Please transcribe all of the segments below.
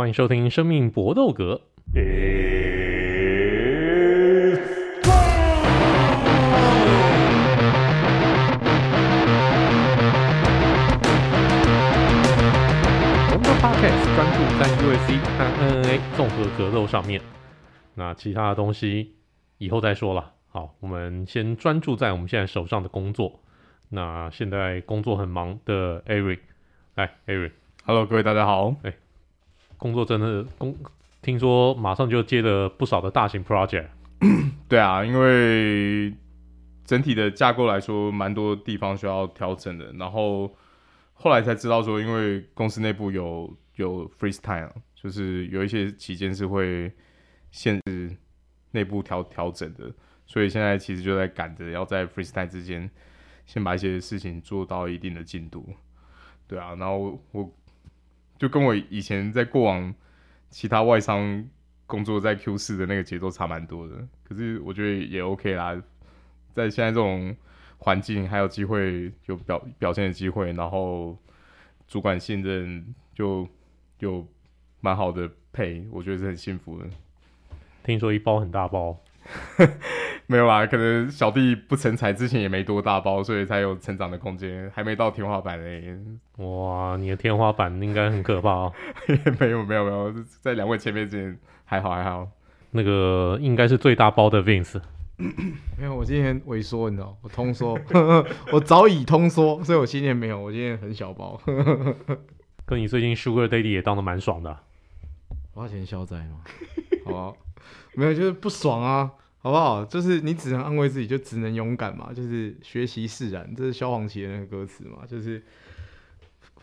欢迎收听《生命搏斗格》。我们的 Podcast 专注在 UFC 和 MMA 综合格斗上面，那其他的东西以后再说了。好，我们先专注在我们现在手上的工作。那现在工作很忙的 Eric，来，Eric，Hello，各位大家好。哎。工作真的工，听说马上就接了不少的大型 project。对啊，因为整体的架构来说，蛮多地方需要调整的。然后后来才知道说，因为公司内部有有 freeze time，就是有一些期间是会限制内部调调整的。所以现在其实就在赶着要在 freeze time 之间，先把一些事情做到一定的进度。对啊，然后我。就跟我以前在过往其他外商工作在 Q 四的那个节奏差蛮多的，可是我觉得也 OK 啦，在现在这种环境还有机会有表表现的机会，然后主管信任就有蛮好的配，我觉得是很幸福的。听说一包很大包。没有啦，可能小弟不成才，之前也没多大包，所以才有成长的空间，还没到天花板嘞。哇，你的天花板应该很可怕哦。没有没有没有，在两位前辈之前还好还好。那个应该是最大包的 Vince。没有，我今天萎缩，你知道，我通缩，我早已通缩，所以我今天没有，我今天很小包。跟你最近 Sugar Daddy 也当的蛮爽的。花钱消灾吗，好啊，没有就是不爽啊。好不好？就是你只能安慰自己，就只能勇敢嘛。就是学习释然，这是萧煌奇的那个歌词嘛。就是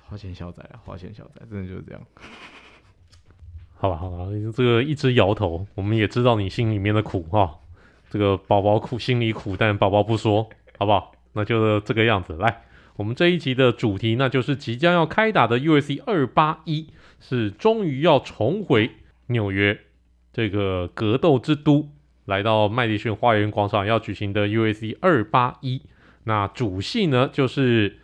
花钱消灾啊，花钱消灾，真的就是这样。好吧，好吧，这个一直摇头，我们也知道你心里面的苦哈。这个宝宝苦，心里苦，但宝宝不说，好不好？那就这个样子。来，我们这一集的主题，那就是即将要开打的 UFC 二八一，是终于要重回纽约这个格斗之都。来到麦迪逊花园广场要举行的 UFC 二八一，那主戏呢就是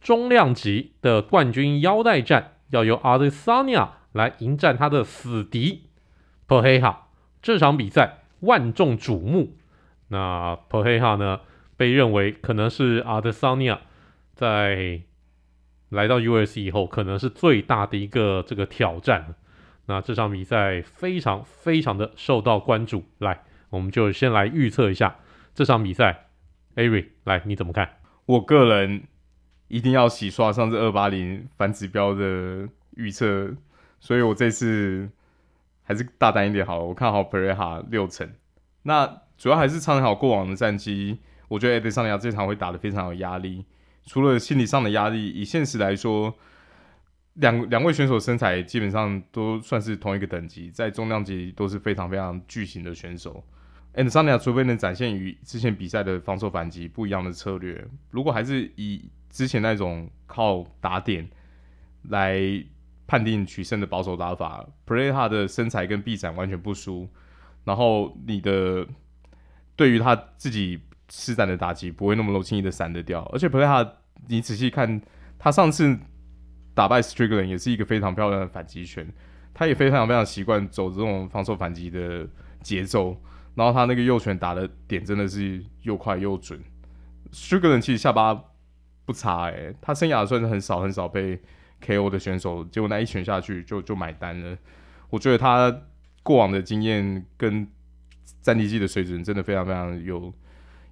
中量级的冠军腰带战，要由 Adesanya 来迎战他的死敌 p e r e h a。这场比赛万众瞩目，那 p e r e h a 呢被认为可能是 Adesanya 在来到 UFC 以后可能是最大的一个这个挑战。那这场比赛非常非常的受到关注，来。我们就先来预测一下这场比赛，Ari 来你怎么看？我个人一定要洗刷上次二八零反指标的预测，所以我这次还是大胆一点好了，我看好 Perera 六成。那主要还是参考过往的战绩，我觉得 a d e s a n 这场会打得非常有压力。除了心理上的压力，以现实来说，两两位选手身材基本上都算是同一个等级，在重量级都是非常非常巨型的选手。Adesanya 除非能展现与之前比赛的防守反击不一样的策略，如果还是以之前那种靠打点来判定取胜的保守打法，Pereira 的身材跟臂展完全不输，然后你的对于他自己施展的打击不会那么轻易的闪得掉，而且 Pereira 你仔细看他上次打败 Strickland 也是一个非常漂亮的反击拳，他也非常非常习惯走这种防守反击的节奏。然后他那个右拳打的点真的是又快又准，Sugar 其实下巴不差诶、他生涯算是很少很少被 KO 的选手，结果那一拳下去就就买单了。我觉得他过往的经验跟战地技的水准真的非常非常有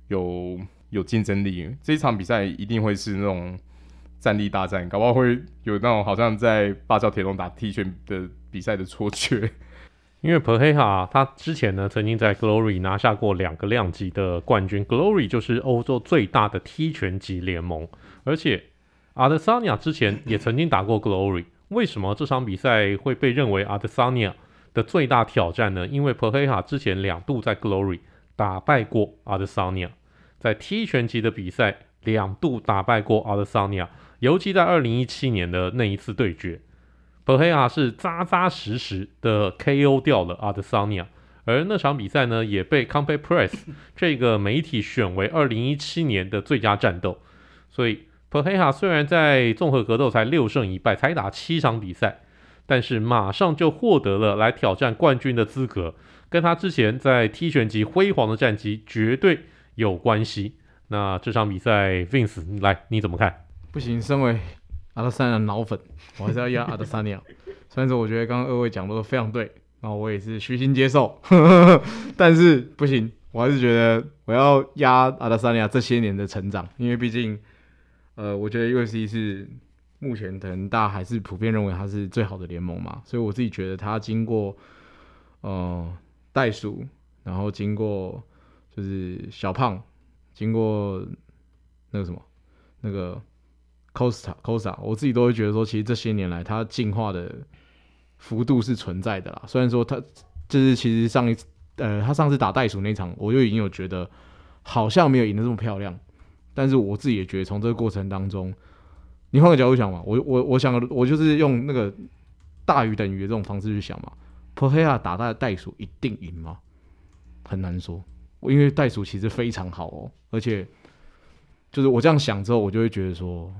有有竞争力。这一场比赛一定会是那种战力大战，搞不好会有那种好像在八角铁笼打踢拳的比赛的错觉。因为 Pereira 他之前呢曾经在 Glory 拿下过两个量级的冠军，Glory 就是欧洲最大的踢拳级联盟，而且 Adesanya 之前也曾经打过 Glory。为什么这场比赛会被认为 Adesanya 的最大挑战呢？因为 Pereira 之前两度在 Glory 打败过 Adesanya，在踢拳级的比赛两度打败过 Adesanya，尤其在二零一七年的那一次对决。Peha 是扎扎实实的 KO 掉了阿德桑尼亚，而那场比赛呢，也被 c o m p e t Press 这个媒体选为二零一七年的最佳战斗。所以 Peha 虽然在综合格斗才六胜一败，才打七场比赛，但是马上就获得了来挑战冠军的资格，跟他之前在 T 拳击辉煌的战绩绝对有关系。那这场比赛，Vince 来你怎么看？不行，身为阿德萨尼亚脑粉，我还是要压阿德萨尼亚。虽然说我觉得刚刚二位讲的都非常对，然后我也是虚心接受，但是不行，我还是觉得我要压阿德萨尼亚这些年的成长，因为毕竟，呃，我觉得 UFC 是目前可能大家还是普遍认为它是最好的联盟嘛，所以我自己觉得它经过，呃，袋鼠，然后经过就是小胖。经过那个什么，那个 Costa Costa，我自己都会觉得说，其实这些年来它进化的幅度是存在的啦。虽然说他就是其实上一次，呃，他上次打袋鼠那场，我就已经有觉得好像没有赢得这么漂亮。但是我自己也觉得，从这个过程当中，你换个角度想嘛，我我我想我就是用那个大于等于的这种方式去想嘛。Pereira 打他的袋鼠一定赢吗？很难说。因为袋鼠其实非常好哦，而且就是我这样想之后，我就会觉得说，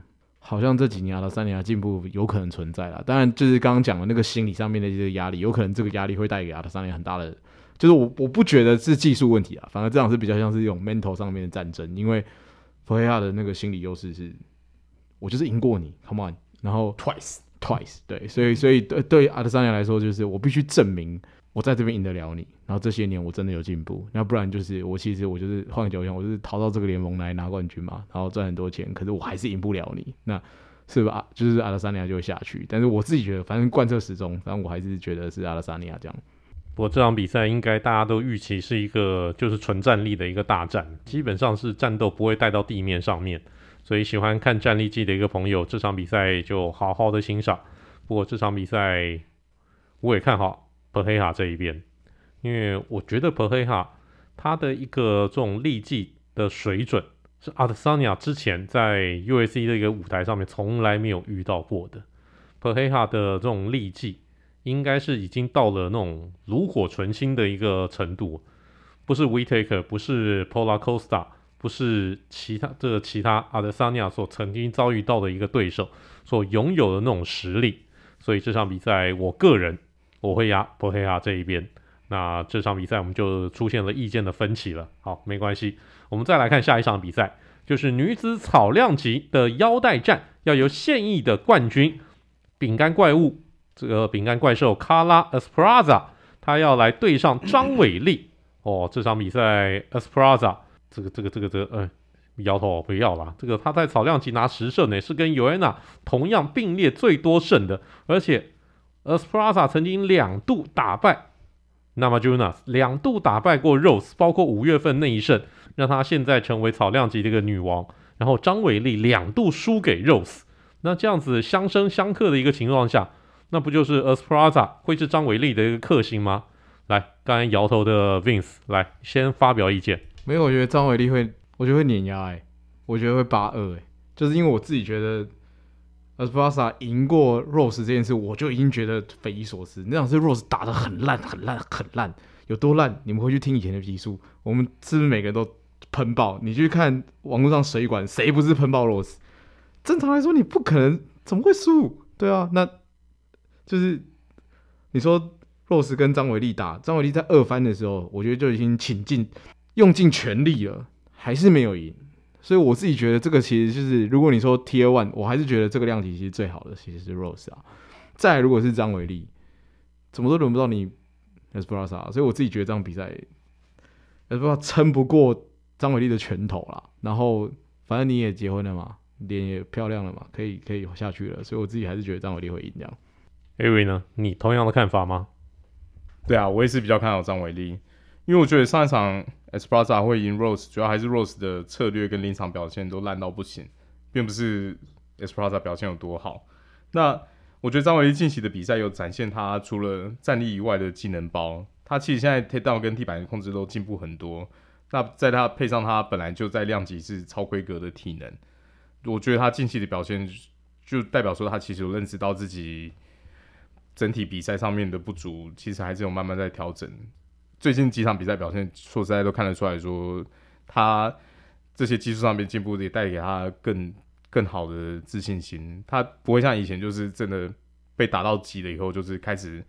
好像这几年阿德萨尼亚进步有可能存在了。当然，就是刚刚讲的那个心理上面的一些压力，有可能这个压力会带给阿德萨尼亚很大的，就是我我不觉得是技术问题啊，反而这样是比较像是一种 mental 上面的战争。因为弗黑亚的那个心理优势是，我就是赢过你，come on，然后 twice twice，对，所以所以对对阿德萨尼亚来说，就是我必须证明。我在这边赢得了你，然后这些年我真的有进步，要不然就是我其实我就是换个角度想，我就是逃到这个联盟来拿冠军嘛，然后赚很多钱，可是我还是赢不了你，那是吧？就是阿拉萨尼亚就会下去，但是我自己觉得，反正贯彻始终，反正我还是觉得是阿拉萨尼亚这样。不过这场比赛应该大家都预期是一个就是纯战力的一个大战，基本上是战斗不会带到地面上面，所以喜欢看战力技的一个朋友，这场比赛就好好的欣赏。不过这场比赛我也看好。博黑哈这一边，因为我觉得博黑哈他的一个这种力技的水准是阿德萨尼亚之前在 U.S.C 的一个舞台上面从来没有遇到过的。博黑哈的这种力技应该是已经到了那种炉火纯青的一个程度，不是 Whittaker，不是 Paulo Costa，不是其他这个其他阿德萨尼亚所曾经遭遇到的一个对手所拥有的那种实力。所以这场比赛，我个人。我会压博黑哈这一边，那这场比赛我们就出现了意见的分歧了。好，没关系，我们再来看下一场比赛，就是女子草量级的腰带战，要由现役的冠军饼干怪物这个饼干怪兽卡拉·埃斯普拉扎，他要来对上张伟丽。哦，这场比赛埃斯普拉扎这个这个这个这个，嗯，摇头不要了。这个他在草量级拿十胜呢，是跟尤安娜同样并列最多胜的，而且。Espraza 曾经两度打败 Namajunas，两度打败过 Rose，包括五月份那一胜，让他现在成为草量级的一个女王。然后张伟丽两度输给 Rose，那这样子相生相克的一个情况下，那不就是 Espraza 会是张伟丽的一个克星吗？来，刚才摇头的 Vince 来先发表意见。没有，我觉得张伟丽会，我觉得会碾压哎，我觉得会八二哎，就是因为我自己觉得。而巴萨赢过 Rose 这件事，我就已经觉得匪夷所思。那场是 Rose 打的很烂、很烂、很烂，有多烂？你们回去听以前的集数，我们是不是每个人都喷爆？你去看网络上水管，谁不是喷爆 Rose？正常来说，你不可能，怎么会输？对啊，那就是你说 Rose 跟张伟丽打，张伟丽在二番的时候，我觉得就已经倾尽用尽全力了，还是没有赢。所以我自己觉得这个其实就是，如果你说 Tier One，我还是觉得这个量级其实最好的其实是 Rose 啊。再如果是张伟丽，怎么都轮不到你 Esparza，所以我自己觉得这场比赛 Esparza 撑不过张伟丽的拳头啦。然后反正你也结婚了嘛，脸也漂亮了嘛，可以可以下去了。所以我自己还是觉得张伟丽会赢这样。Avery 呢？你同样的看法吗？对啊，我也是比较看好张伟丽。因为我觉得上一场 Esparza 会赢 Rose，主要还是 Rose 的策略跟临场表现都烂到不行，并不是 Esparza 表现有多好。那我觉得张伟丽近期的比赛有展现他除了战力以外的技能包，他其实现在 takedown 跟地板的控制都进步很多。那在他配上他本来就在量级是超规格的体能，我觉得他近期的表现就代表说他其实有认识到自己整体比赛上面的不足，其实还是有慢慢在调整。最近几场比赛表现，说实在都看得出来说，他这些技术上面进步也带给他更更好的自信心。他不会像以前就是真的被打到急了以后，就是开始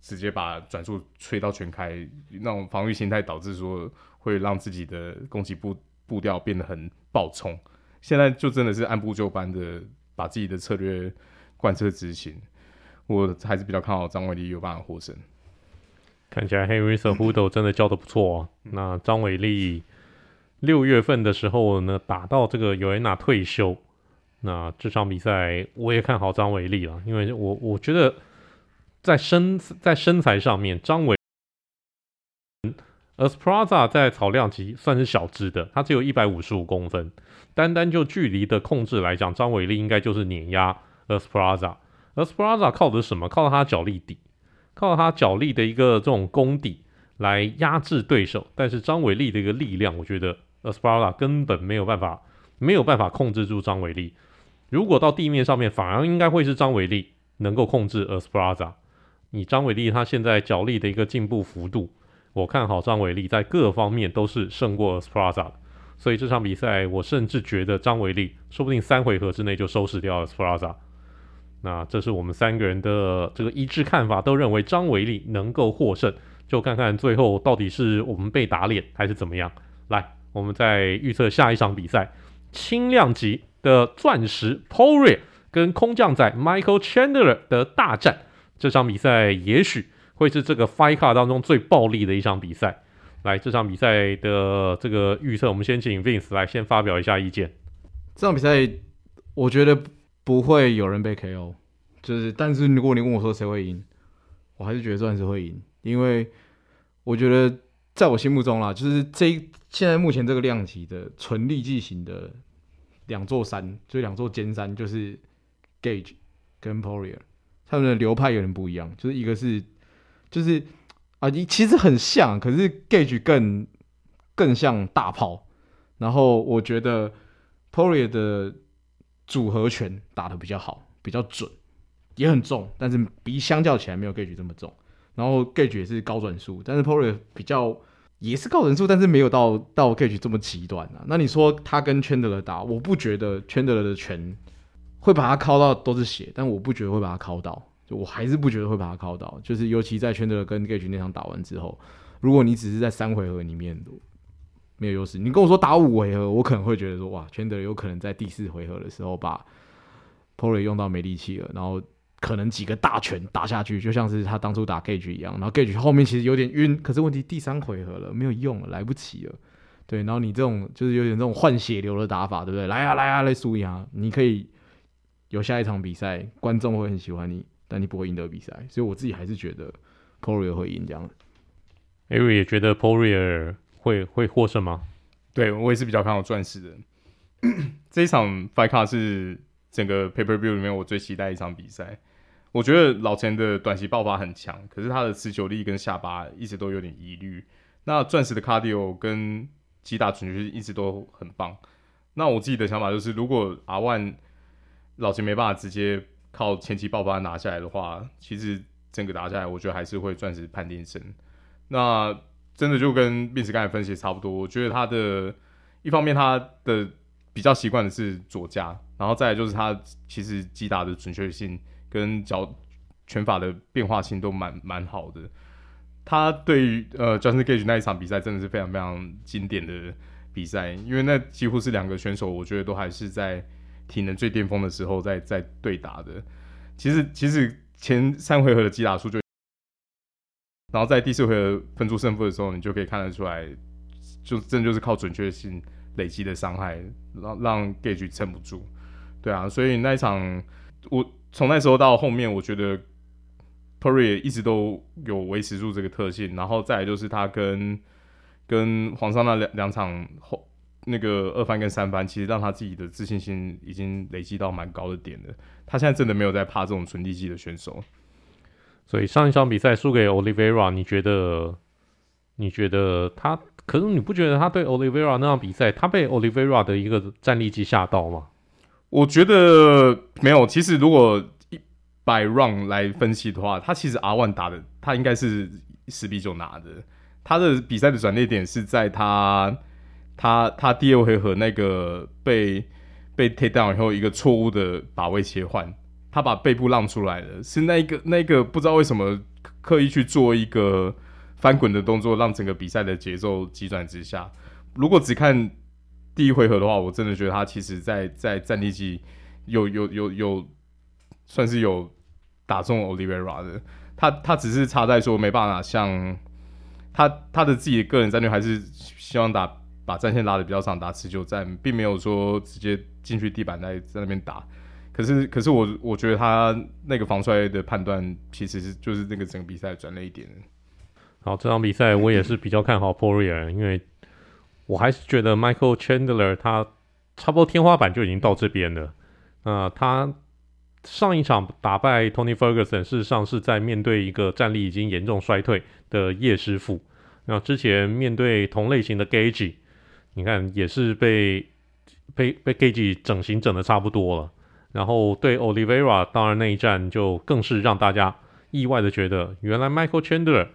直接把转速吹到全开，那种防御心态导致说会让自己的攻击步步调变得很暴冲。现在就真的是按部就班的把自己的策略贯彻执行，我还是比较看好张伟丽有办法获胜。看起来 Henry Cejudo 真的教的不错哦。那张伟丽六月份的时候呢，打到这个尤安娜退休。那这场比赛我也看好张伟丽了，因为我我觉得在身在身材上面，张伟 Esparza 在草量级算是小只的，他只有一百五十五公分。单单就距离的控制来讲，张伟丽应该就是碾压 Esparza。Esparza 靠的是什么？靠他脚力底，靠他脚力的一个这种功底来压制对手。但是张伟丽的一个力量，我觉得 Esparza 根本没有办法，没有办法控制住张伟丽。如果到地面上面，反而应该会是张伟丽能够控制 Esparza。你张伟丽他现在脚力的一个进步幅度，我看好张伟丽在各方面都是胜过 Esparza 的。所以这场比赛，我甚至觉得张伟丽说不定三回合之内就收拾掉了 S plaza。那这是我们三个人的这个一致看法，都认为张伟丽能够获胜。就看看最后到底是我们被打脸还是怎么样。来，我们再预测下一场比赛，轻量级的钻石 p o r i 跟空降仔 Michael Chandler 的大战。这场比赛也许会是这个 Fight Card 当中最暴力的一场比赛。来，这场比赛的这个预测，我们先请 Vince 来先发表一下意见。这场比赛，我觉得不会有人被 KO，就是，但是如果你问我说谁会赢，我还是觉得钻石会赢，因为我觉得在我心目中啦，就是这现在目前这个量级的纯力技型的两座山，就两座尖山，就是 Gage 跟 Poirier，他们的流派有点不一样，就是一个是就是。啊，你其实很像，可是 Gage 更更像大炮。然后我觉得 Poirier 的组合拳打得比较好，比较准，也很重，但是比相较起来没有 Gage 这么重。然后 Gage 也是高转速，但是 Poirier 比较也是高转速，但是没有到到 Gage 这么极端啊。那你说他跟 Chandler 打，我不觉得 Chandler 的拳会把他敲到都是血，但我不觉得会把他敲到。就我还是不觉得会把他靠到，就是尤其在圈德跟 Gage 那场打完之后，如果你只是在三回合里面没有优势，你跟我说打五回合，我可能会觉得说哇，全德有可能在第四回合的时候把 Pory 用到没力气了，然后可能几个大拳打下去，就像是他当初打 Gage 一样，然后 Gage 后面其实有点晕，可是问题第三回合了没有用了，来不及了，对，然后你这种就是有点这种换血流的打法，对不对？来啊来啊来输一下，你可以有下一场比赛，观众会很喜欢你。但你不会赢得比赛，所以我自己还是觉得 Pory 会赢这样。Ari 也觉得 Pory 会会获胜吗？对，我也是比较看好钻石的。这一场 Fight Card 是整个 paper View 里面我最期待一场比赛。我觉得老钱的短期爆发很强，可是他的持久力跟下巴一直都有点疑虑。那钻石的 Cardio 跟击打准确一直都很棒。那我自己的想法就是，如果 R1 老钱没办法直接靠前期爆发拿下来的话，其实整个打下来，我觉得还是会钻石判定胜。那真的就跟 miss 刚才分析的差不多，我觉得他的一方面他的比较习惯的是左架，然后再来就是他其实击打的准确性跟脚拳法的变化性都蛮蛮好的。他对于呃 Justin Gage 那一场比赛真的是非常非常经典的比赛，因为那几乎是两个选手，我觉得都还是在。体能最巅峰的时候，在在对打的，其实其实前三回合的击打数就，然后在第四回合分出胜负的时候，你就可以看得出来，就真就是靠准确性累积的伤害，让让 Gage 撑不住，对啊，所以那一场我从那时候到后面，我觉得 Poirier 一直都有维持住这个特性，然后再来就是他跟跟皇上那两两场后。那个二番跟三番，其实让他自己的自信心已经累积到蛮高的点了。他现在真的没有在怕这种纯力技的选手。所以上一场比赛输给 Olivera，你觉得？你觉得他？可是你不觉得他对 Olivera 那场比赛，他被 Olivera 的一个战力机吓到吗？我觉得没有。其实如果一百 round 来分析的话，他其实 R1 打的，他应该是十比九拿的。他的比赛的转捩点是在他。他他第二回合那个被被 take down 以后，一个错误的把位切换，他把背部让出来了，是那个那个不知道为什么刻意去做一个翻滚的动作，让整个比赛的节奏急转直下。如果只看第一回合的话，我真的觉得他其实在在战力技有有有有算是有打中 Olivira 的，他他只是差在说没办法像他他的自己的个人战略还是希望打把战线拉的比较长，打持久战，并没有说直接进去地板在在那边打。可是可是我我觉得他那个防摔的判断其实是就是那个整个比赛转了一点。好，这场比赛我也是比较看好 Poirier，因为我还是觉得 Michael Chandler 他差不多天花板就已经到这边了。呃，他上一场打败 Tony Ferguson，事实上是在面对一个战力已经严重衰退的叶师傅。那之前面对同类型的 Gage，你看也是被被被 Gage 整形整的差不多了。然后对 Olivera，当然那一战就更是让大家意外的觉得，原来 Michael Chandler。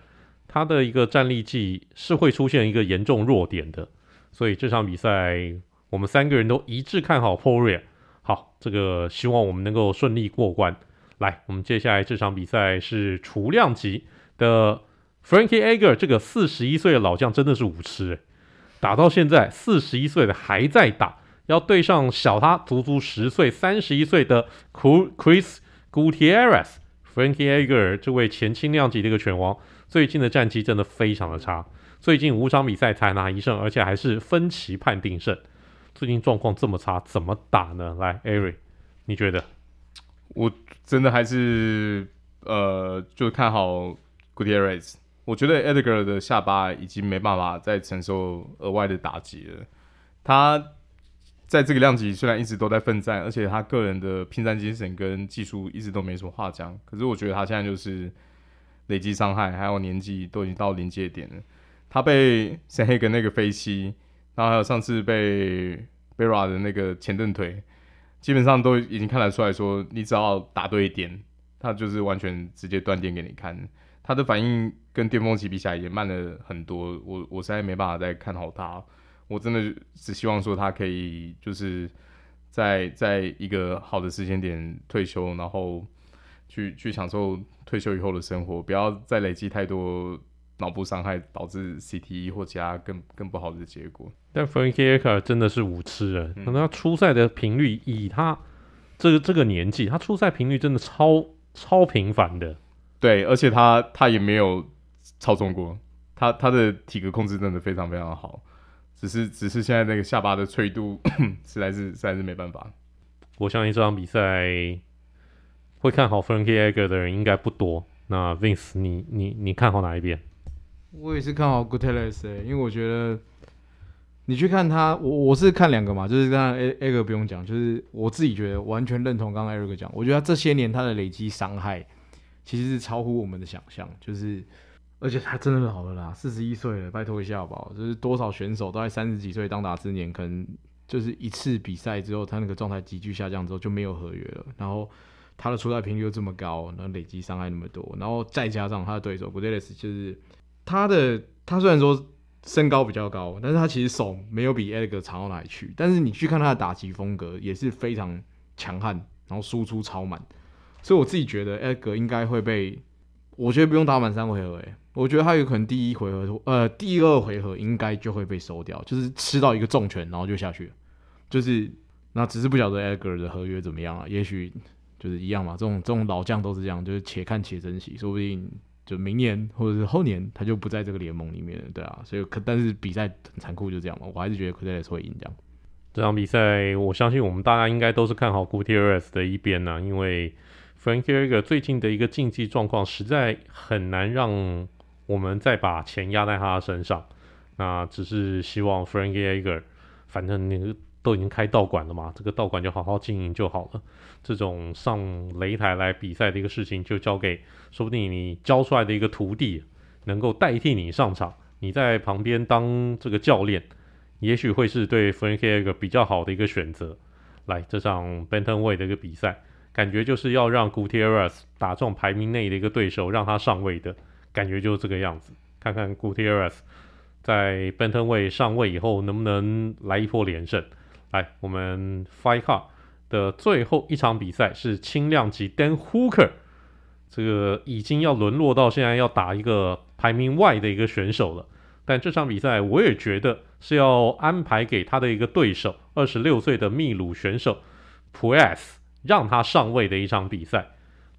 他的一个战力技是会出现一个严重弱点的，所以这场比赛我们三个人都一致看好 p o r i e。好，这个希望我们能够顺利过关。来，我们接下来这场比赛是雏量级的 Frankie Edgar，这个四十一岁的老将真的是武痴诶，打到现在四十一岁的还在打，要对上小他足足十岁三十一岁的 Chris Gutierrez。Frankie Edgar 这位前轻量级的一个拳王。最近的战绩真的非常的差，最近五场比赛才拿一胜，而且还是分歧判定胜。最近状况这么差，怎么打呢？来，Ari，你觉得？我真的还是呃，就看好 Gutierrez。我觉得 Edgar 的下巴已经没办法再承受额外的打击了。他在这个量级虽然一直都在奋战，而且他个人的拼战精神跟技术一直都没什么话讲，可是我觉得他现在就是。累积伤害，还有年纪都已经到临界点了。他被 Sandhagen 那个飞膝，然后还有上次被贝拉的那个前蹬腿，基本上都已经看得出来说，你只要打对一点，他就是完全直接断电给你看。他的反应跟巅峰期比起来也慢了很多。我我实在没办法再看好他。我真的只希望说他可以就是在在一个好的时间点退休，然后。去去享受退休以后的生活，不要再累积太多脑部伤害，导致 CTE 或其他更更不好的结果。但 Frankie Edgar 真的是武痴人，可能他出赛的频率，以他这个这个年纪，他出赛频率真的超超频繁的。对，而且他他也没有操纵过，他他的体格控制真的非常非常好，只是只是现在那个下巴的脆度 实在是实在是没办法。我相信这场比赛。会看好 Frankie Edgar 的人应该不多。那 Vince，你你你看好哪一边？我也是看好 Gutierrez，因为我觉得你去看他，我我是看两个嘛，就是刚刚 Edgar 不用讲，就是我自己觉得完全认同刚刚 Eric 讲，我觉得他这些年他的累积伤害其实是超乎我们的想象，就是而且他真的老了啦，四十一岁了，拜托一下好不好？就是多少选手都在三十几岁当打之年，可能就是一次比赛之后，他那个状态急剧下降之后就没有合约了，然后。他的出赛频率又这么高，然后累积伤害那么多，然后再加上他的对手不列斯就是他的，他虽然说身高比较高，但是他其实手没有比 Edgar 长到哪里去。但是你去看他的打击风格也是非常强悍，然后输出超满，所以我自己觉得 Edgar 应该会被，我觉得不用打满三回合，诶，我觉得他有可能第一回合，呃，第二回合应该就会被收掉，就是吃到一个重拳，然后就下去，就是那只是不晓得 Edgar 的合约怎么样啊，也许。就是一样嘛，这种这种老将都是这样，就是且看且珍惜，说不定就明年或者是后年他就不在这个联盟里面了，对啊，所以可但是比赛很残酷，就这样嘛，我还是觉得 c o r t e 会赢这样。这场比赛，我相信我们大家应该都是看好 Gutierrez 的一边呢、啊，因为 Frankie 最近的一个竞技状况实在很难让我们再把钱压在他的身上，那只是希望 Frank a g e r 反正那个。都已经开道馆了嘛，这个道馆就好好经营就好了。这种上擂台来比赛的一个事情，就交给说不定你教出来的一个徒弟，能够代替你上场，你在旁边当这个教练，也许会是对 Frankie Edgar 比较好的一个选择。来，这场 Bantamweight 的一个比赛，感觉就是要让 Gutierrez 打中排名内的一个对手，让他上位的感觉就是这个样子。看看 Gutierrez 在 Bantamweight 上位以后，能不能来一波连胜。来，我们 Fight Car 的最后一场比赛是轻量级 Dan Hooker，这个已经要沦落到现在要打一个排名外的一个选手了。但这场比赛我也觉得是要安排给他的一个对手，二十六岁的秘鲁选手 Pues，，让他上位的一场比赛。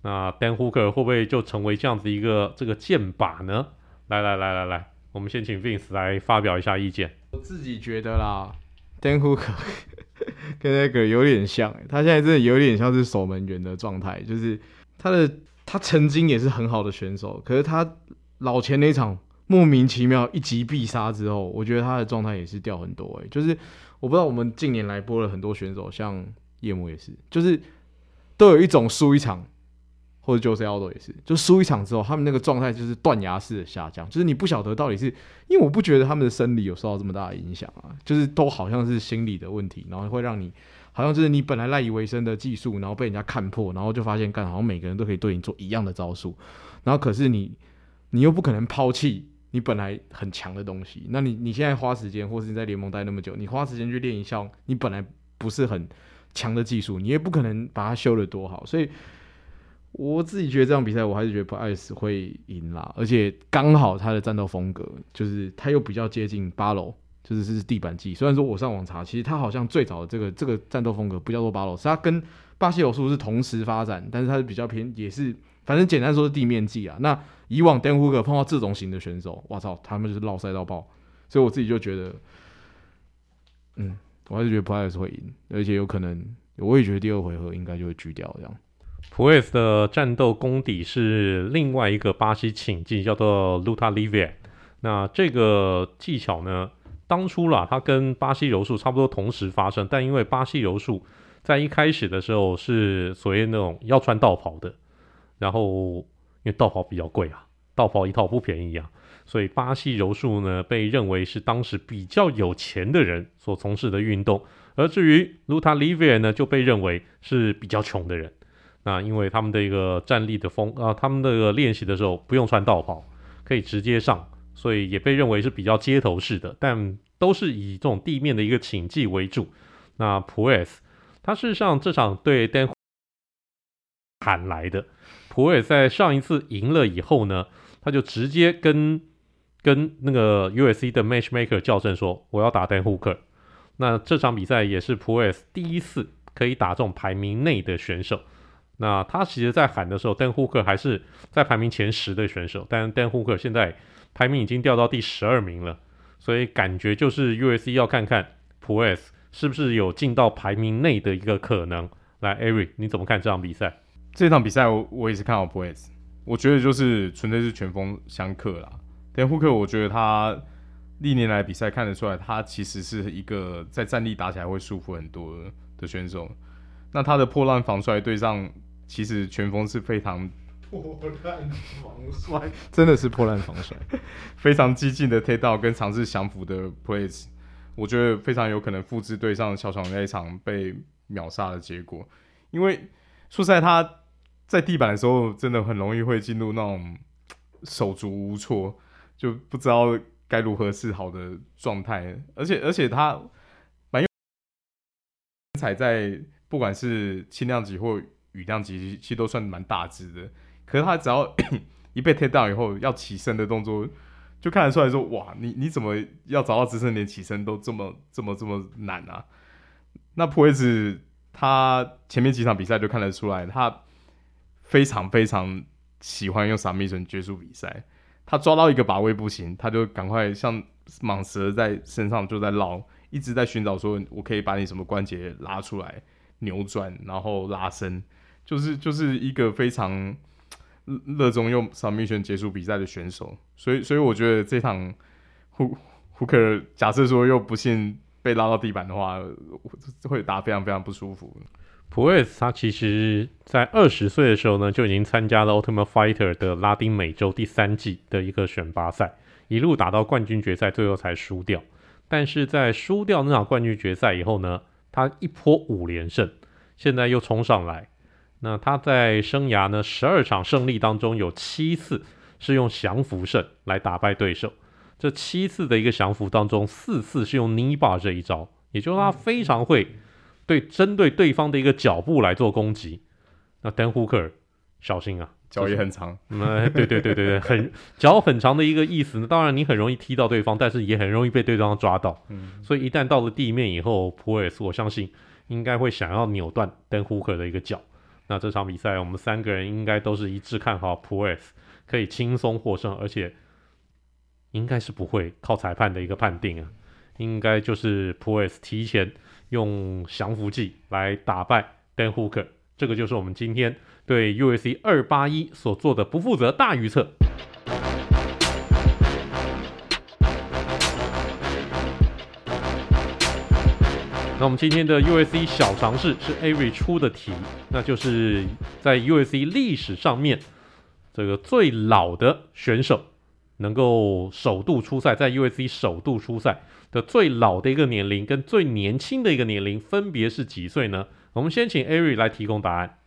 那 Dan Hooker 会不会就成为这样子一个这个箭靶呢？来来来来来，我们先请 Vince 来发表一下意见。我自己觉得啦，Dan Hooker 跟那个有点像，他现在真的有点像是守门员的状态，就是他的他曾经也是很好的选手，可是他老前那场。莫名其妙一击必杀之后，我觉得他的状态也是掉很多诶、欸，就是我不知道我们近年来播了很多选手，像夜魔也是，就是都有一种输一场，或者 Jose Aldo 也是，就输一场之后，他们那个状态就是断崖式的下降，就是你不晓得到底是因为我不觉得他们的生理有受到这么大的影响啊，就是都好像是心理的问题，然后会让你好像就是你本来赖以为生的技术，然后被人家看破，然后就发现干好像每个人都可以对你做一样的招数，然后可是你你又不可能抛弃。你本来很强的东西，那你你现在花时间，或是你在联盟待那么久，你花时间去练一项你本来不是很强的技术，你也不可能把它修得多好。所以我自己觉得这场比赛，我还是觉得 Puelles 会赢啦。而且刚好他的战斗风格，就是他又比较接近巴楼，就是是地板技。虽然说我上网查，其实他好像最早的这个这个战斗风格不叫做巴楼，是他跟巴西柔术是同时发展，但是他是比较偏，也是反正简单说是地面技啊。那以往 Dan Hook 碰到这种型的选手，我操，他们就是落赛到爆，所以我自己就觉得，嗯，我还是觉得 Puelles 会赢，而且有可能，我也觉得第二回合应该就会狙掉这样。普瑞斯的战斗功底是另外一个巴西寝技，叫做 Luta Livre。那这个技巧呢，当初啦，它跟巴西柔术差不多同时发生，但因为巴西柔术在一开始的时候是所谓那种要穿道袍的，然后。因为道袍比较贵啊，道袍一套不便宜啊，所以巴西柔术呢被认为是当时比较有钱的人所从事的运动，而至于 Luta Livre 呢就被认为是比较穷的人。那因为他们的一个站立的风啊，他们的练习的时候不用穿道袍，可以直接上，所以也被认为是比较街头式的，但都是以这种地面的一个寝技为主。那 Puelles 他事实上这场对 Dan 喊来的。普尔在上一次赢了以后呢，他就直接跟跟那个 U S C 的 Matchmaker 叫正说：“我要打 Dan Hooker。”那这场比赛也是普尔第一次可以打这种排名内的选手。那他其实，在喊的时候，Dan Hooker 还是在排名前十的选手，但 Dan Hooker 现在排名已经掉到第十二名了，所以感觉就是 U.S.C 要看看普 s 是不是有进到排名内的一个可能。来，Eric，你怎么看这场比赛？这场比赛我我也是看好 p u e s 我觉得就是纯粹是拳风相克啦。但 Hooker 我觉得他历年来比赛看得出来，他其实是一个在站立打起来会舒服很多的选手。那他的破烂防摔对上，其实拳风是非常破烂防摔，真的是破烂防摔，非常激进的 takedown 跟尝试降服的 Puelles，我觉得非常有可能复制对上小爽那一场被秒杀的结果，因为说实在他。在地板的时候，真的很容易会进入那种手足无措，就不知道该如何是好的状态。而且，而且他蛮有踩，在不管是轻量级或雨量级，其实都算蛮大只的。可是他只要 一被 take down 以后，要起身的动作，就看得出来说：哇，你你怎么要找到支撑点起身都这么这么这么难啊？那 Puelles 他前面几场比赛就看得出来，他。非常非常喜欢用傻米绳结束比赛，他抓到一个把位不行，他就赶快像蟒蛇在身上就在绕，一直在寻找说我可以把你什么关节拉出来扭转，然后拉伸，就是就是一个非常热衷用 submission 结束比赛的选手，所以所以我觉得这场胡胡克假设说又不幸被拉到地板的话，会打非常非常不舒服。普瑞斯他其实在二十岁的时候呢，就已经参加了 Ultimate Fighter 的拉丁美洲第三季的一个选拔赛，一路打到冠军决赛，最后才输掉。但是在输掉那场冠军决赛以后呢，他一波五连胜，现在又冲上来。那他在生涯呢十二场胜利当中，有七次是用降服胜来打败对手。这七次的一个降服当中，四次是用 knee bar 这一招，也就是他非常会。对针对对方的一个脚步来做攻击，那 Dan Hooker 小心啊，脚也很长。嗯，对对对对对，很脚很长的一个意思呢。当然你很容易踢到对方，但是也很容易被对方抓到。嗯，所以一旦到了地面以后，普尔斯我相信应该会想要扭断 Dan Hooker 的一个脚。那这场比赛我们三个人应该都是一致看好普尔斯可以轻松获胜，而且应该是不会靠裁判的一个判定啊。应该就是普尔斯提前用降服剂来打败 Dan Hooker，这个就是我们今天对 UFC 二八一所做的不负责大预测。那我们今天的 U.S.C 小尝试是 Avery 出的题，那就是在 U.S.C 历史上面这个最老的选手能够首度出赛，在 U.S.C 首度出赛。的最老的一个年龄跟最年轻的一个年龄分别是几岁呢？我们先请 Ari 来提供答案。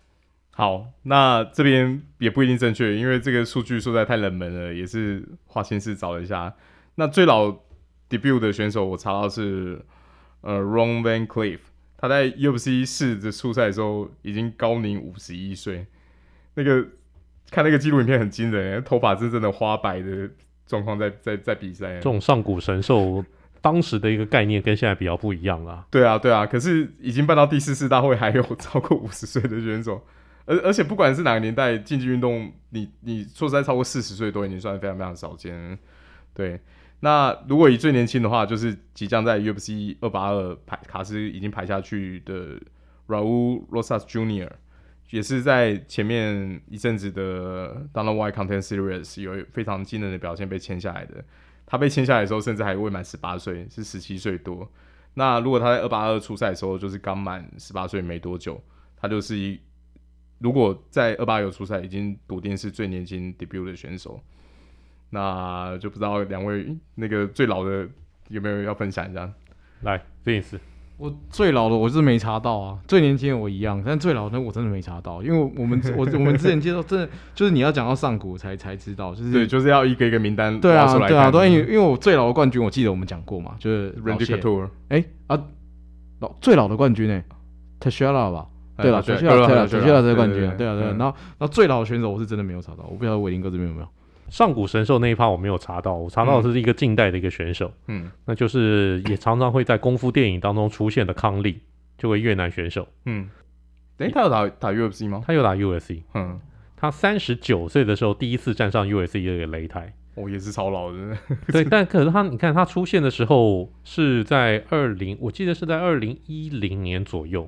好，那这边也不一定正确，因为这个数据实在太冷门了，也是花心思找了一下。那最老 debut 的选手，我查到是呃 Ron Van Clief，他在 UFC 四的初赛的时候已经高龄五十一岁。那个看那个纪录影片很惊人，头发真正的花白的状况在在在比赛，这种上古神兽。当时的一个概念跟现在比较不一样啦。对啊，对啊，可是已经办到第四次大会，还有超过五十岁的选手，而而且不管是哪个年代，竞技运动，你你说实在超过四十岁都已经算非常非常少见。对，那如果以最年轻的话，就是即将在 UFC 二八二排卡斯已经排下去的 Raul Rosas Jr.，也是在前面一阵子的 Dana White Contender Series 有非常惊人的表现被签下来的。他被签下来的时候，甚至还未满十八岁，是十七岁多。那如果他在二八二出赛的时候，就是刚满十八岁没多久，他就是一。如果在二八二出赛，已经笃定是最年轻 debut 的选手。那就不知道两位那个最老的有没有要分享一下？来，这一次。我最老的我是没查到啊，最年轻的我一样，但最老的我真的没查到，因为我们我我们之前接受真的就是你要讲到上古才才知道，就是对，就是要一个一个名单对啊对啊，对，因为因为我最老的冠军我记得我们讲过嘛，就是 Randy Couture，哎啊老最老的冠军呢 t a s h a r a 吧，对了，Teixeira 这个冠军，对啊对，然后然后最老的选手我是真的没有查到，我不晓得伟林哥这边有没有。上古神兽那一趴我没有查到，我查到的是一个近代的一个选手，嗯，那就是也常常会在功夫电影当中出现的康利，这位越南选手，嗯，诶，他有打打 UFC 吗？他有打 UFC，嗯，他三十九岁的时候第一次站上 UFC 的擂台，哦，也是超老的，对，但可是他，你看他出现的时候是在二零，我记得是在二零一零年左右，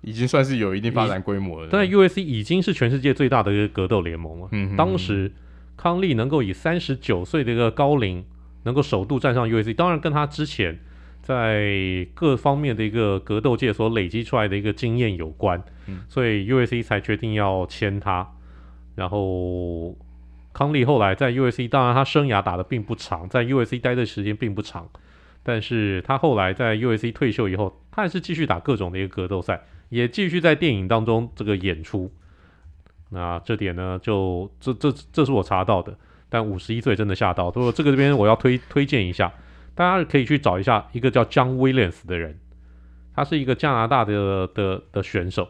已经算是有一定发展规模了，但 UFC 已经是全世界最大的一个格斗联盟了，嗯，当时。康利能够以三十九岁的一个高龄，能够首度站上 UFC，当然跟他之前在各方面的一个格斗界所累积出来的一个经验有关，嗯，所以 UFC 才决定要签他。然后康利后来在 UFC，当然他生涯打的并不长，在 UFC 待的时间并不长，但是他后来在 UFC 退休以后，他还是继续打各种的一个格斗赛，也继续在电影当中这个演出。那这点呢，就这这这是我查到的，但五十一岁真的吓到。所以这个这边我要推推荐一下，大家可以去找一下一个叫 John Williams 的人，他是一个加拿大的的的选手，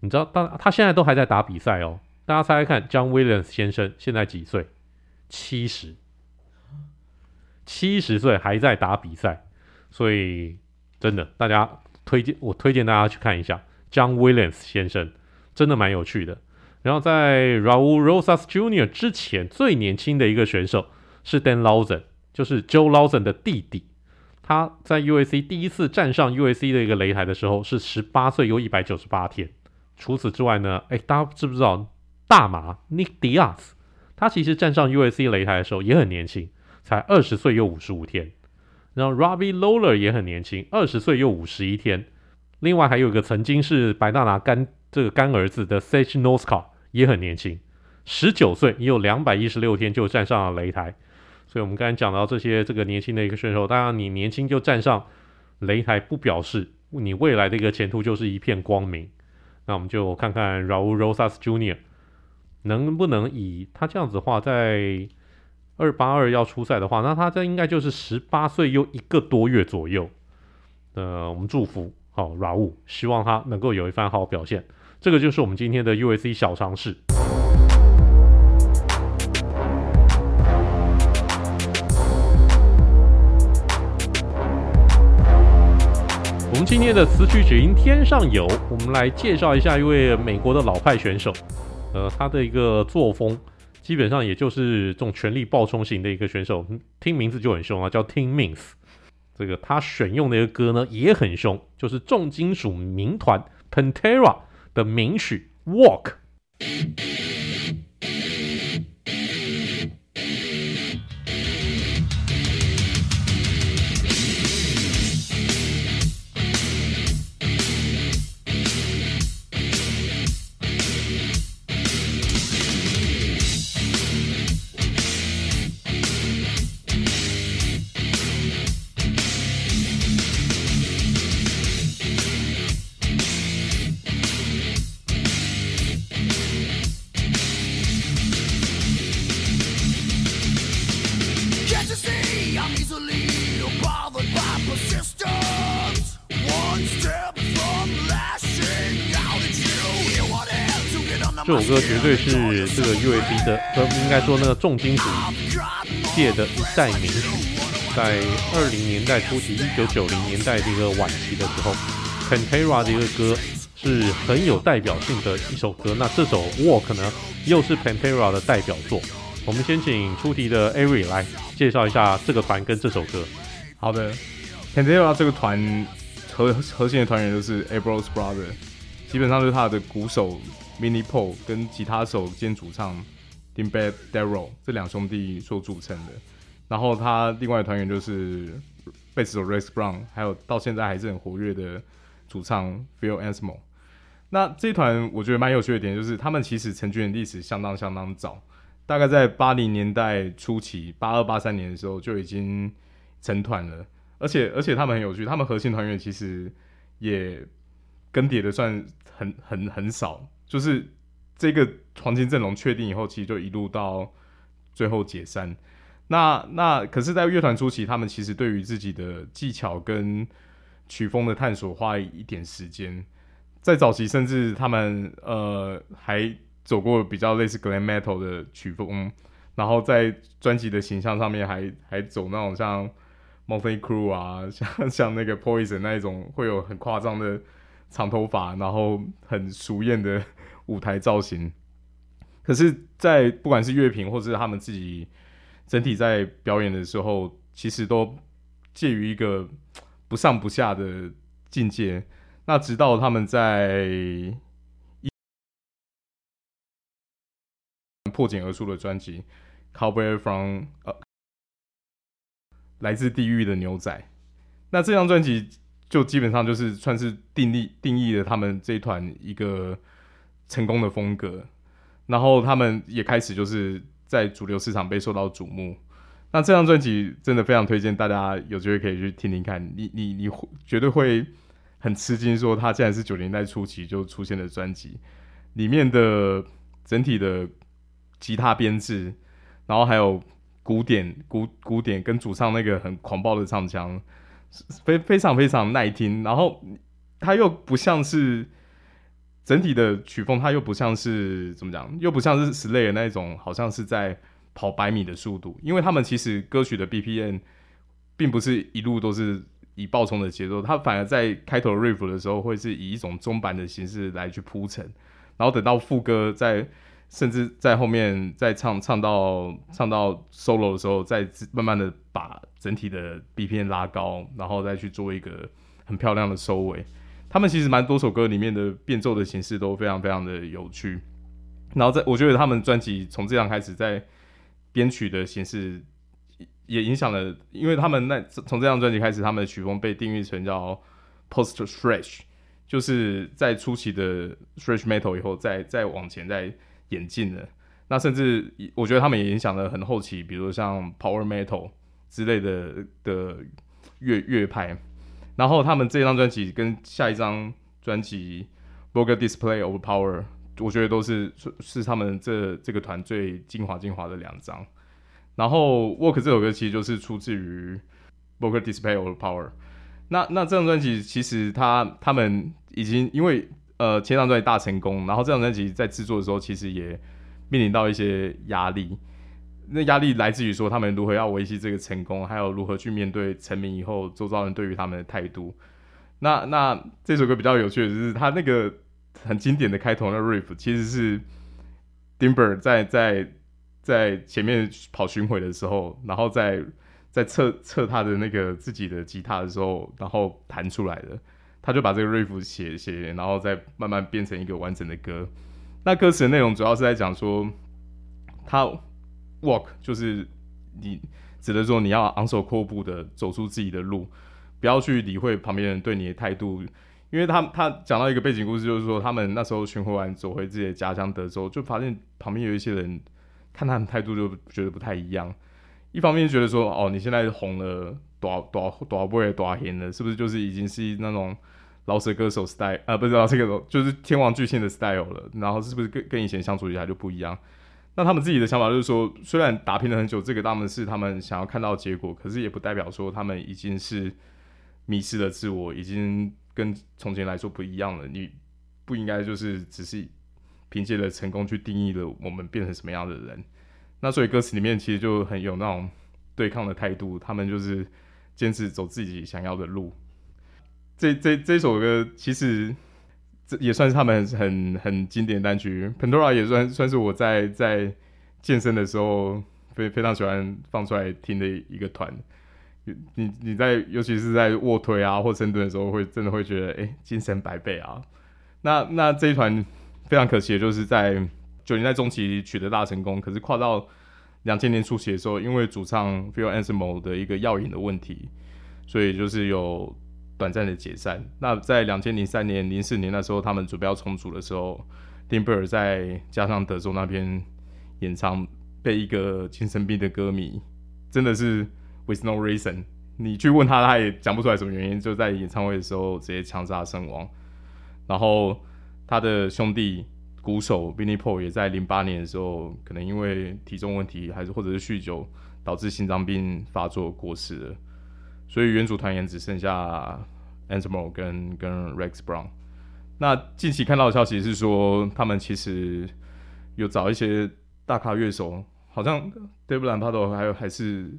你知道，他他现在都还在打比赛哦。大家猜猜看，John Williams 先生现在几岁？七十，七十岁还在打比赛，所以真的，大家推荐我推荐大家去看一下 John Williams 先生，真的蛮有趣的。然后在 Raul Rosas Jr. 之前，最年轻的一个选手是 Dan Lawson，就是 Joe Lawson 的弟弟。他在 UAC 第一次站上 UAC 的一个擂台的时候是十八岁又一百九十八天。除此之外呢，哎，大家知不知道大麻 Nick Diaz？他其实站上 UAC 擂台的时候也很年轻，才二十岁又五十五天。然后 Robbie Lawler 也很年轻，二十岁又五十一天。另外还有一个曾经是白大拿干这个干儿子的 Sage Northcutt 也很年轻，十九岁也有两百一十六天就站上了擂台。所以，我们刚才讲到这些这个年轻的一个选手，当然你年轻就站上擂台，不表示你未来的一个前途就是一片光明。那我们就看看 Raul Rosas Jr. 能不能以他这样子的话，在二八二要出赛的话，那他这应该就是十八岁又一个多月左右。呃，我们祝福。好 Raul，希望他能够有一番好表现。这个就是我们今天的 USC 小尝试。我们今天的词曲只应天上有，我们来介绍一下一位美国的老派选手。呃，他的一个作风，基本上也就是这种全力爆冲型的一个选手，听名字就很凶啊，叫 Timmins。这个他选用的一个歌呢也很凶，就是重金属民团 Pantera 的名曲《Walk》。歌绝对是这个 USB 的，呃，应该说那个重金属界的一代名曲。在二零年代初期，一九九零年代这个晚期的时候，Pantera 的一个歌是很有代表性的一首歌。那这首 Walk 呢，又是 Pantera 的代表作。我们先请出题的 Ari 来介绍一下这个团跟这首歌。好的，Pantera 这个团核核心的团员就是 a b r o s Brother，基本上就是他的鼓手。Mini Paul 跟吉他手兼主唱 Tim Bad Darrell 这两兄弟所组成的，然后他另外的团员就是贝斯手 Rex Brown，还有到现在还是很活跃的主唱 Phil Anselmo。那这团我觉得蛮有趣的点就是，他们其实成军的历史相当相当早，大概在八零年代初期，八二八三年的时候就已经成团了，而且而且他们很有趣，他们核心团员其实也更迭的算很很很少。就是这个黄金阵容确定以后，其实就一路到最后解散。那那可是，在乐团初期，他们其实对于自己的技巧跟曲风的探索花一点时间。在早期，甚至他们呃还走过比较类似 glam metal 的曲风，然后在专辑的形象上面还还走那种像 Motley Crue 啊，像像那个 Poison 那一种，会有很夸张的长头发，然后很俗艳的。舞台造型，可是，在不管是乐评或是他们自己整体在表演的时候，其实都介于一个不上不下的境界。那直到他们在一破茧而出的专辑《Cowboy from》呃，来自地狱的牛仔，那这张专辑就基本上就是算是定义定义了他们这一团一个。成功的风格，然后他们也开始就是在主流市场被受到瞩目。那这张专辑真的非常推荐大家有机会可以去听听看，你你你绝对会很吃惊，说他竟然是九零代初期就出现的专辑，里面的整体的吉他编制，然后还有古典古古典跟主唱那个很狂暴的唱腔，非非常非常耐听，然后他又不像是。整体的曲风，它又不像是怎么讲，又不像是 Slayer 那一种，好像是在跑百米的速度。因为他们其实歌曲的 B P N 并不是一路都是以爆冲的节奏，它反而在开头 riff 的时候，会是以一种中板的形式来去铺陈，然后等到副歌在，甚至在后面再唱唱到唱到 solo 的时候，再慢慢的把整体的 B P N 拉高，然后再去做一个很漂亮的收尾。他们其实蛮多首歌里面的变奏的形式都非常非常的有趣，然后在我觉得他们专辑从这样开始在编曲的形式也影响了，因为他们那从这张专辑开始，他们的曲风被定义成叫 post thrash，就是在初期的 thrash metal 以后再再往前再演进的，那甚至我觉得他们也影响了很后期，比如像 power metal 之类的的乐乐派。然后他们这张专辑跟下一张专辑《Vulgar Display of Power》，我觉得都是是他们这这个团最精华精华的两张。然后《Work》这首歌其实就是出自于《Vulgar Display of Power》。那那这张专辑其实他他们已经因为呃前张专辑大成功，然后这张专辑在制作的时候其实也面临到一些压力。那压力来自于说他们如何要维系这个成功，还有如何去面对成名以后周遭人对于他们的态度。那那这首歌比较有趣的就是他那个很经典的开头那 riff，其实是 Dimber 在在在前面跑巡回的时候，然后在在测测他的那个自己的吉他的时候，然后弹出来的。他就把这个 riff 写写，然后再慢慢变成一个完整的歌。那歌词的内容主要是在讲说他。Walk 就是你指的说你要昂首阔步的走出自己的路，不要去理会旁边人对你的态度，因为他他讲到一个背景故事，就是说他们那时候巡回完走回自己的家乡德州，就发现旁边有一些人看他们态度就觉得不太一样。一方面觉得说哦，你现在红了多多多不会多红了，是不是就是已经是那种老舌歌手 style 啊？不知道这个就是天王巨星的 style 了，然后是不是跟跟以前相处起来就不一样？那他们自己的想法就是说，虽然打拼了很久，这个他们是他们想要看到结果，可是也不代表说他们已经是迷失了自我，已经跟从前来说不一样了。你不应该就是只是凭借着成功去定义了我们变成什么样的人。那所以歌词里面其实就很有那种对抗的态度，他们就是坚持走自己想要的路。这这这首歌其实。这也算是他们很很经典单曲，Pandora 也算算是我在在健身的时候非非常喜欢放出来听的一个团。你你在尤其是在卧推啊或深蹲的时候，会真的会觉得哎精神百倍啊。那那这一团非常可惜就是在九零年代中期取得大成功，可是跨到两千年初期的时候，因为主唱 Phil Anselmo 的一个药瘾的问题，所以就是有。短暂的解散。那在两千零三年、零四年那时候，他们准备要重组的时候，Dimber 在加上德州那边演唱，被一个精神病的歌迷，真的是 with no reason，你去问他，他也讲不出来什么原因，就在演唱会的时候直接枪杀身亡。然后他的兄弟鼓手 v i n n i Paul 也在零八年的时候，可能因为体重问题，还是或者是酗酒，导致心脏病发作过世了。所以原组团员只剩下 Anselmo 跟跟 Rex Brown。那近期看到的消息是说，他们其实有找一些大咖乐手，好像 Dave Lombardo 还有还是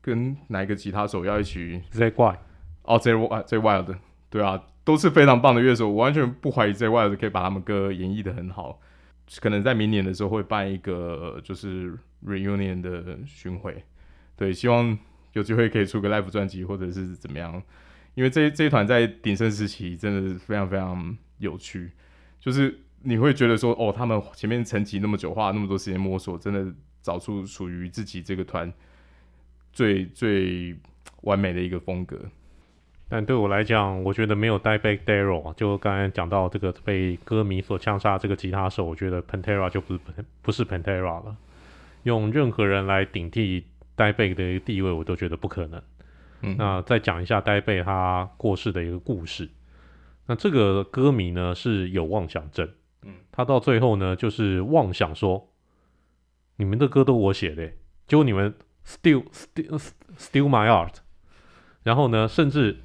跟哪一个吉他手要一起 Zakk Wylde 哦 Zakk Zakk Wylde 对啊，都是非常棒的乐手，我完全不怀疑 Zakk Wylde 可以把他们歌演绎的很好。可能在明年的时候会办一个就是 reunion 的巡回，对，希望。有机会可以出个 live 专辑，或者是怎么样？因为这这一团在鼎盛时期真的是非常非常有趣，就是你会觉得说，哦，他们前面沉寂那么久，花了那么多时间摸索，真的找出属于自己这个团最最完美的一个风格。但对我来讲，我觉得没有 Dimebag Darrell，就刚才讲到这个被歌迷所枪杀这个吉他手，我觉得 Pantera 就不是不是 Pantera 了，用任何人来顶替。Dimebag 的一个地位，我都觉得不可能。嗯，那再讲一下 Dimebag 他过世的一个故事。那这个歌迷呢是有妄想症，嗯，他到最后呢就是妄想说，你们的歌都我写的，结果你们 still still still my art。然后呢，甚至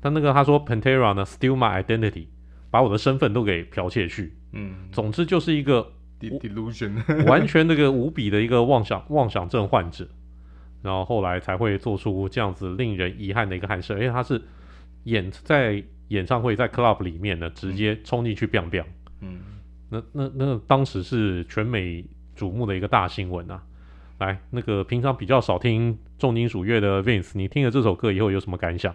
他那个他说 Pantera 呢 still my identity，把我的身份都给剽窃去。嗯，总之就是一个 delusion，完全那个无比的一个妄想妄想症患者。然后后来才会做出这样子令人遗憾的一个憾事，因为他是演在演唱会在 club 里面呢，直接冲进去 biang biang，嗯，那那那当时是全美瞩目的一个大新闻啊。来，那个平常比较少听重金属乐的 Vince，你听了这首歌以后有什么感想？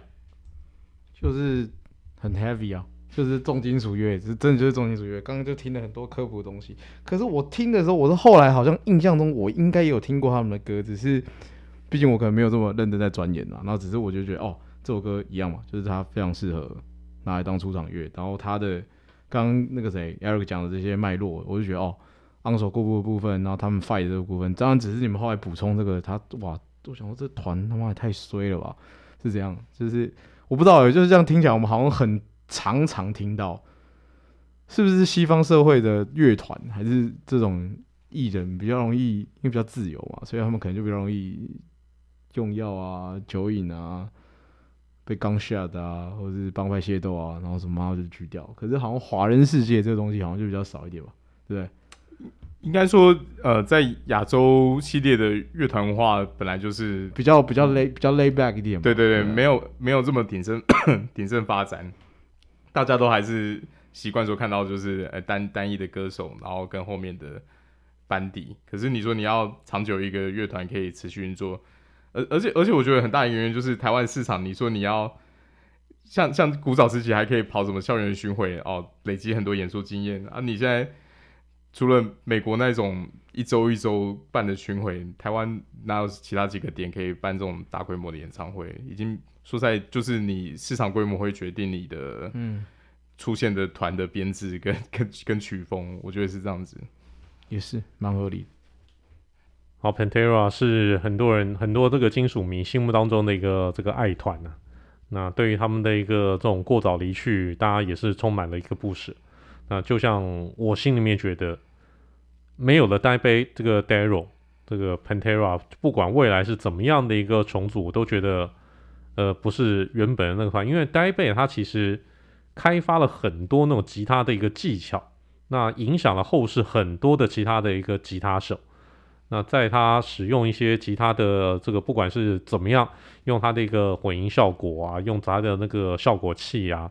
就是很 heavy 啊，就是重金属乐，是真的就是重金属乐。刚刚就听了很多科普的东西，可是我听的时候，我是后来好像印象中我应该也有听过他们的歌，只是。毕竟我可能没有这么认真在钻研啊，然后只是我就觉得哦，这首歌一样嘛，就是它非常适合拿来当出场乐。然后它的刚那个谁 Eric 讲的这些脉络，我就觉得哦，昂首阔步的部分，然后他们 fight 这个部分，当然只是你们后来补充这个，他哇，我想说这团他妈也太衰了吧，是这样，就是我不知道，就是这样听起来，我们好像很常常听到，是不是西方社会的乐团还是这种艺人比较容易，因为比较自由嘛，所以他们可能就比较容易。用药啊，酒瘾啊，被刚下的啊，或者是帮派械斗啊，然后什么就锯掉。可是好像华人世界这个东西好像就比较少一点吧，对不对？应该说，呃，在亚洲系列的乐团文化本来就是比较比较 lay 比较 lay back 一点嘛。对对对，对没有没有这么鼎盛 鼎盛发展，大家都还是习惯说看到就是呃单单一的歌手，然后跟后面的班底。可是你说你要长久一个乐团可以持续运作，而而且而且我觉得很大一个原因就是台湾市场，你说你要像像古早时期还可以跑什么校园巡回哦，累积很多演出经验啊，你现在。除了美国那种一周一周办的巡回，台湾哪有其他几个点可以办这种大规模的演唱会？已经说在就是你市场规模会决定你的嗯出现的团的编制跟跟跟曲风，我觉得是这样子，也是蛮合理。好，Pantera 是很多人很多这个金属迷心目当中的一个这个爱团啊。那对于他们的一个这种过早离去，大家也是充满了一个不舍。那就像我心里面觉得。没有了 Dimebag 这个 Daryl 这个 Pantera，不管未来是怎么样的一个重组，我都觉得，呃，不是原本的那个话。因为 Dimebag 他其实开发了很多那种吉他的一个技巧，那影响了后世很多的其他的一个吉他手。那在他使用一些其他的这个，不管是怎么样，用他的一个混音效果啊，用他的那个效果器啊，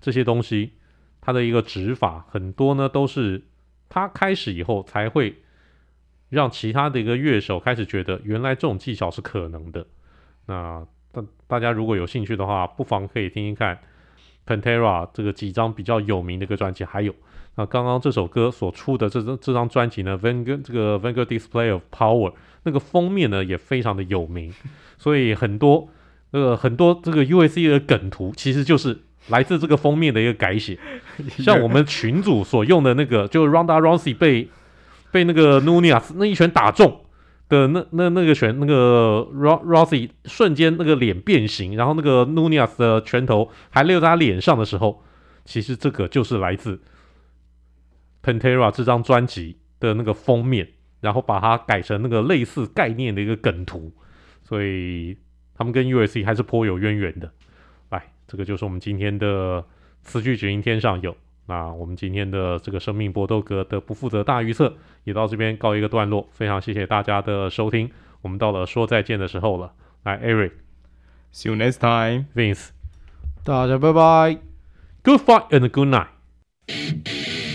这些东西，他的一个指法很多呢都是。他开始以后，才会让其他的一个乐手开始觉得，原来这种技巧是可能的。那大大家如果有兴趣的话，不妨可以听听看 Pantera 这个几张比较有名的一个专辑。还有，那刚刚这首歌所出的这张这张专辑呢，Vanguard 这个 Vanguard Display of Power 那个封面呢也非常的有名，所以很多那个很多这个 USC 的梗图其实就是。来自这个封面的一个改写，像我们群主所用的那个，就 Ronda Rousey 被被那个 Nunez 那一拳打中的那那那个拳，那个 Rousey 瞬间那个脸变形，然后那个 Nunez 的拳头还留在他脸上的时候，其实这个就是来自 Pantera 这张专辑的那个封面，然后把它改成那个类似概念的一个梗图，所以他们跟 U.S.C 还是颇有渊源的。这个就是我们今天的词句只应天上有。那我们今天的这个生命搏斗格的不负责大预测也到这边告一个段落。非常谢谢大家的收听，我们到了说再见的时候了。来，Eric，See you next time，Vince，大家拜拜，Good fight and good night。